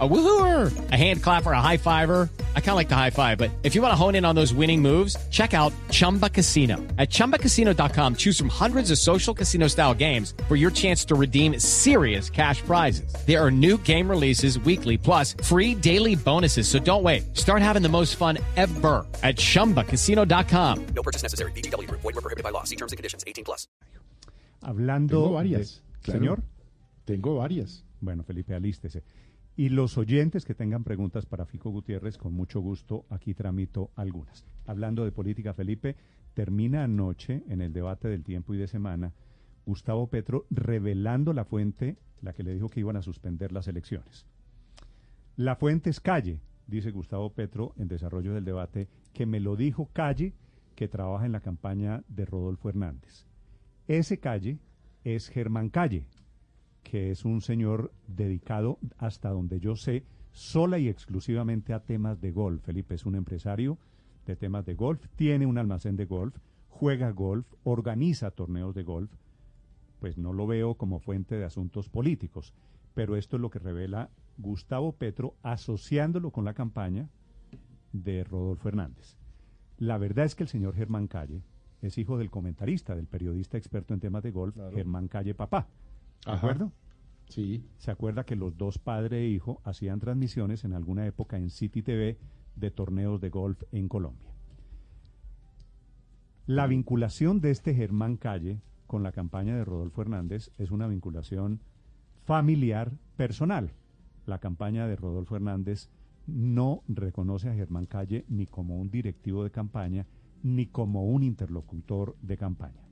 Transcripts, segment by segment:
A woohooer, a hand clapper, a high fiver. I kind of like the high five, but if you want to hone in on those winning moves, check out Chumba Casino. At ChumbaCasino.com, choose from hundreds of social casino style games for your chance to redeem serious cash prizes. There are new game releases weekly, plus free daily bonuses. So don't wait. Start having the most fun ever at ChumbaCasino.com. No purchase necessary. BGW. Void were prohibited by law. See terms and conditions. 18 plus. Hablando. Tengo varias. de- claro. Señor. Tengo varias. Bueno, Felipe, alístese. Y los oyentes que tengan preguntas para Fico Gutiérrez, con mucho gusto aquí tramito algunas. Hablando de política, Felipe, termina anoche en el debate del tiempo y de semana Gustavo Petro revelando la fuente, la que le dijo que iban a suspender las elecciones. La fuente es Calle, dice Gustavo Petro en desarrollo del debate, que me lo dijo Calle, que trabaja en la campaña de Rodolfo Hernández. Ese Calle es Germán Calle, que es un señor dedicado, hasta donde yo sé, sola y exclusivamente a temas de golf. Felipe es un empresario de temas de golf, tiene un almacén de golf, juega golf, organiza torneos de golf. Pues no lo veo como fuente de asuntos políticos, pero esto es lo que revela Gustavo Petro asociándolo con la campaña de Rodolfo Hernández. La verdad es que el señor Germán Calle es hijo del comentarista, del periodista experto en temas de golf, Germán Calle Papá. ¿De Ajá. acuerdo? Sí. Se acuerda que los dos padre e hijo hacían transmisiones en alguna época en City TV de torneos de golf en Colombia. La vinculación de este Germán Calle con la campaña de Rodolfo Hernández es una vinculación familiar personal. La campaña de Rodolfo Hernández no reconoce a Germán Calle ni como un directivo de campaña ni como un interlocutor de campaña.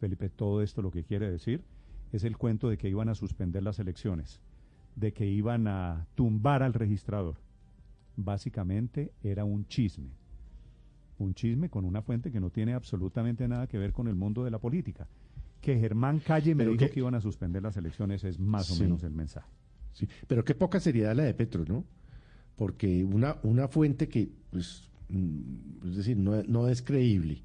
Felipe, todo esto lo que quiere decir es el cuento de que iban a suspender las elecciones, de que iban a tumbar al registrador. Básicamente era un chisme. Un chisme con una fuente que no tiene absolutamente nada que ver con el mundo de la política. Que Germán Calle me Pero dijo que- que iban a suspender las elecciones es más Sí. o menos el mensaje. Sí, pero qué poca seriedad la de Petro, ¿no? Porque una, una fuente que, pues, mm, es decir, no, no es creíble.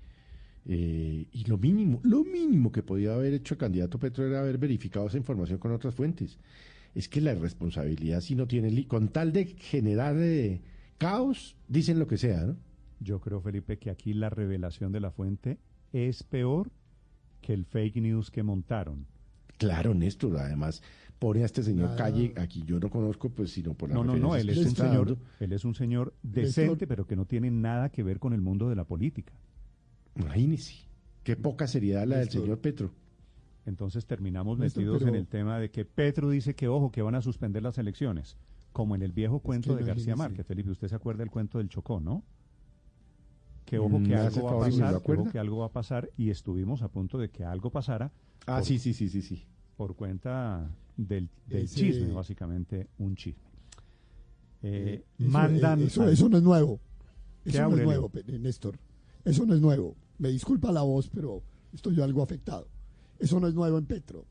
Eh, y lo mínimo, lo mínimo que podía haber hecho el candidato Petro era haber verificado esa información con otras fuentes. Es que la irresponsabilidad, si no tiene, con tal de generar eh, caos, dicen lo que sea, ¿no? Yo creo, Felipe, que aquí la revelación de la fuente es peor que el fake news que montaron. Claro, Néstor, además pone a este señor Calle, aquí yo no conozco, pues, sino por la No, no, no, él es un señor, él es un señor decente, pero que no tiene nada que ver con el mundo de la política. Imagínese, qué poca seriedad la del Néstor. señor Petro. Entonces terminamos Néstor, metidos pero- en el tema de que Petro dice que, ojo, que van a suspender las elecciones, como en el viejo cuento que de García. Márquez. Felipe, usted se acuerda del cuento del Chocó, ¿no? Que ojo Mm, que algo va a pasar, que, ojo acuerda. que algo va a pasar, y estuvimos a punto de que algo pasara Ah, Por- sí, sí, sí, sí, sí. por cuenta del, del Ese- chisme, básicamente un chisme. Eh, Eso- mandan... Eso, al- eso no es nuevo. ¿Qué, Eso no es nuevo, Néstor. Eso no es nuevo. Me disculpa la voz, pero estoy yo algo afectado. Eso no es nuevo en Petro.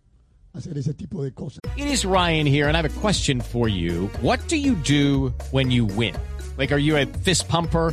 Hacer ese tipo de cosas. It is Ryan here, and I have a question for you. What do you do when you win? Like, are you a fist pumper?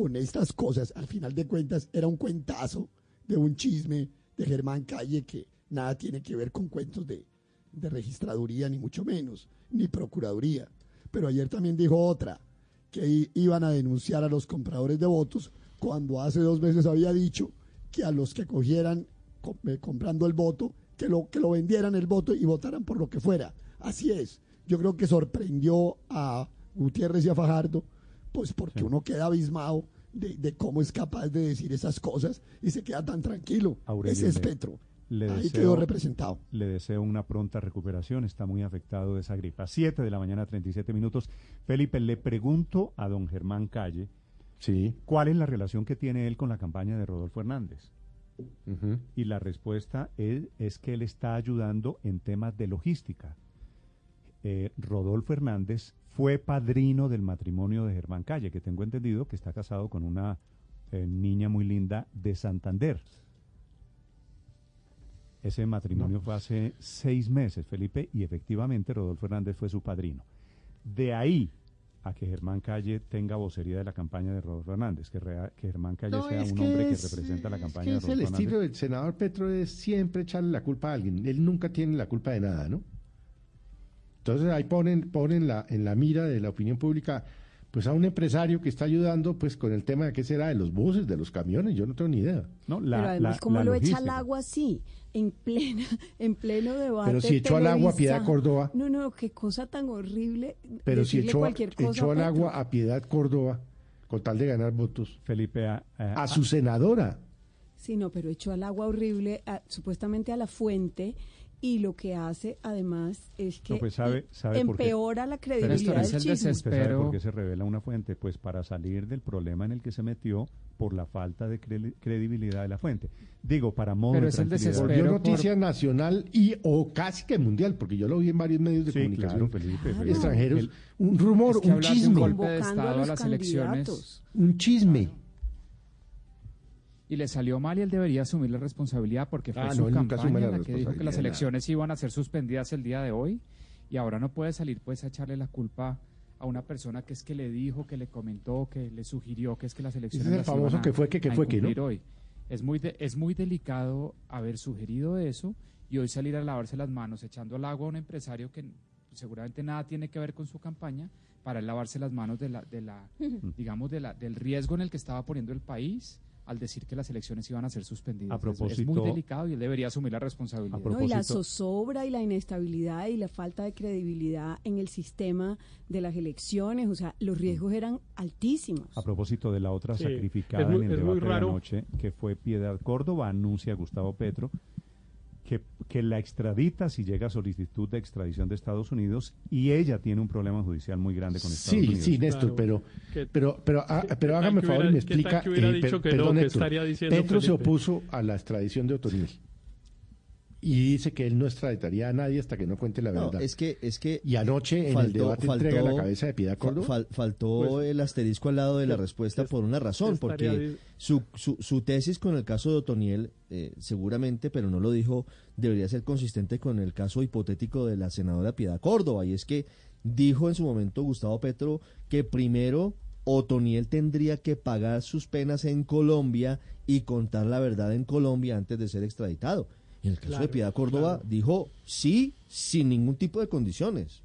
con estas cosas. Al final de cuentas, era un cuentazo de un chisme de Germán Calle que nada tiene que ver con cuentos de, de registraduría, ni mucho menos, ni procuraduría. Pero ayer también dijo otra, que iban a denunciar a los compradores de votos cuando hace dos meses había dicho que a los que cogieran co- eh, comprando el voto, que lo, que lo vendieran el voto y votaran por lo que fuera. Así es. Yo creo que sorprendió a Gutiérrez y a Fajardo, pues porque uno queda abismado de, de cómo es capaz de decir esas cosas y se queda tan tranquilo. Aurelio, Ese es le- Petro. le Ahí deseo- quedó representado. Le deseo una pronta recuperación, está muy afectado de esa gripa. 7 de la mañana, 37 minutos. Felipe, le pregunto a don Germán Calle, Sí. ¿cuál es la relación que tiene él con la campaña de Rodolfo Hernández? Y la respuesta es, es que él está ayudando en temas de logística. Eh, Rodolfo Hernández fue padrino del matrimonio de Germán Calle, que tengo entendido que está casado con una eh, niña muy linda de Santander. Ese matrimonio fue hace seis meses, Felipe, y efectivamente Rodolfo Hernández fue su padrino. De ahí a que Germán Calle tenga vocería de la campaña de Rodolfo Hernández, que, rea- que Germán Calle No, sea un hombre que es- representa la es campaña que de es Rodolfo el Hernández. estilo del senador Petro es siempre echarle la culpa a alguien. Él nunca tiene la culpa de nada, ¿no? Entonces ahí ponen, ponen la, en la mira de la opinión pública pues a un empresario que está ayudando pues con el tema de qué será de los buses, de los camiones, yo no tengo ni idea. No, la- Pero además, la- ¿cómo la lo echa al agua así? En plena, en pleno debate. Pero si echó al agua a Piedad. Córdoba. No, no, qué cosa tan horrible. Pero si echó, echó al agua a Piedad Córdoba con tal de ganar votos Felipe, a, a- a su senadora. Sí, no, pero echó al agua horrible, a- supuestamente a la fuente, y lo que hace además es que No, pues, sabe- sabe por qué. empeora la esto credibilidad no es del el chisme. ¿Usted sabe por qué se revela una fuente? Pues para salir del problema en el que se metió por la falta de cre- credibilidad de la fuente. Digo, para modo Pero de es el desespero. Volvió por- noticia nacional y o casi que mundial, porque yo lo vi en varios medios de Sí, comunicación claro, Felipe, extranjeros. El- un rumor, Es que un de un chisme, golpe de Estado a las elecciones un chisme. Y le salió mal y él debería asumir la responsabilidad porque fue Ah, su no, campaña la la que dijo que las elecciones iban a ser suspendidas el día de hoy y ahora no puede salir pues a echarle la culpa a una persona que es que le dijo, que le comentó, que le sugirió que es que las elecciones Ese es el las famoso iban a- que fue que, que fue que, ¿no? hoy. Es muy de- es muy delicado haber sugerido eso y hoy salir a lavarse las manos echando al agua a un empresario que seguramente nada tiene que ver con su campaña para él lavarse las manos de la, de la digamos de la, del riesgo en el que estaba poniendo el país al decir que las elecciones iban a ser suspendidas. A Es- muy delicado y él debería asumir la responsabilidad. No, y la zozobra y la inestabilidad y la falta de credibilidad en el sistema de las elecciones, o sea, los riesgos eran altísimos. A propósito de la otra Sí, sacrificada muy- en el debate de la noche, que fue Piedad Córdoba, anuncia Gustavo Petro que, que la extradita si llega a solicitud de extradición de Estados Unidos y ella tiene un problema judicial muy grande con Estados Sí, Unidos. sí, Néstor, Claro. pero, ¿Qué- pero, pero, ah, pero qué hágame favor y me explica. que hubiera eh, dicho per- que no, perdón, que Néstor. estaría diciendo Petro se Felipe? opuso a la extradición de Otoniel y dice que él no extraditaría a nadie hasta que no cuente la No, verdad. es que, es que Y anoche en el faltó- debate faltó- entrega la cabeza de Piedad Córdoba. fal- faltó Pues, el asterisco al lado de la que- respuesta por una razón, porque su, su, su tesis con el caso de Otoniel, eh, seguramente, pero no lo dijo, debería ser consistente con el caso hipotético de la senadora Piedad Córdoba, y es que dijo en su momento Gustavo Petro que primero Otoniel tendría que pagar sus penas en Colombia y contar la verdad en Colombia antes de ser extraditado. En el caso de Piedad Córdoba claro. dijo sí, sin ningún tipo de condiciones.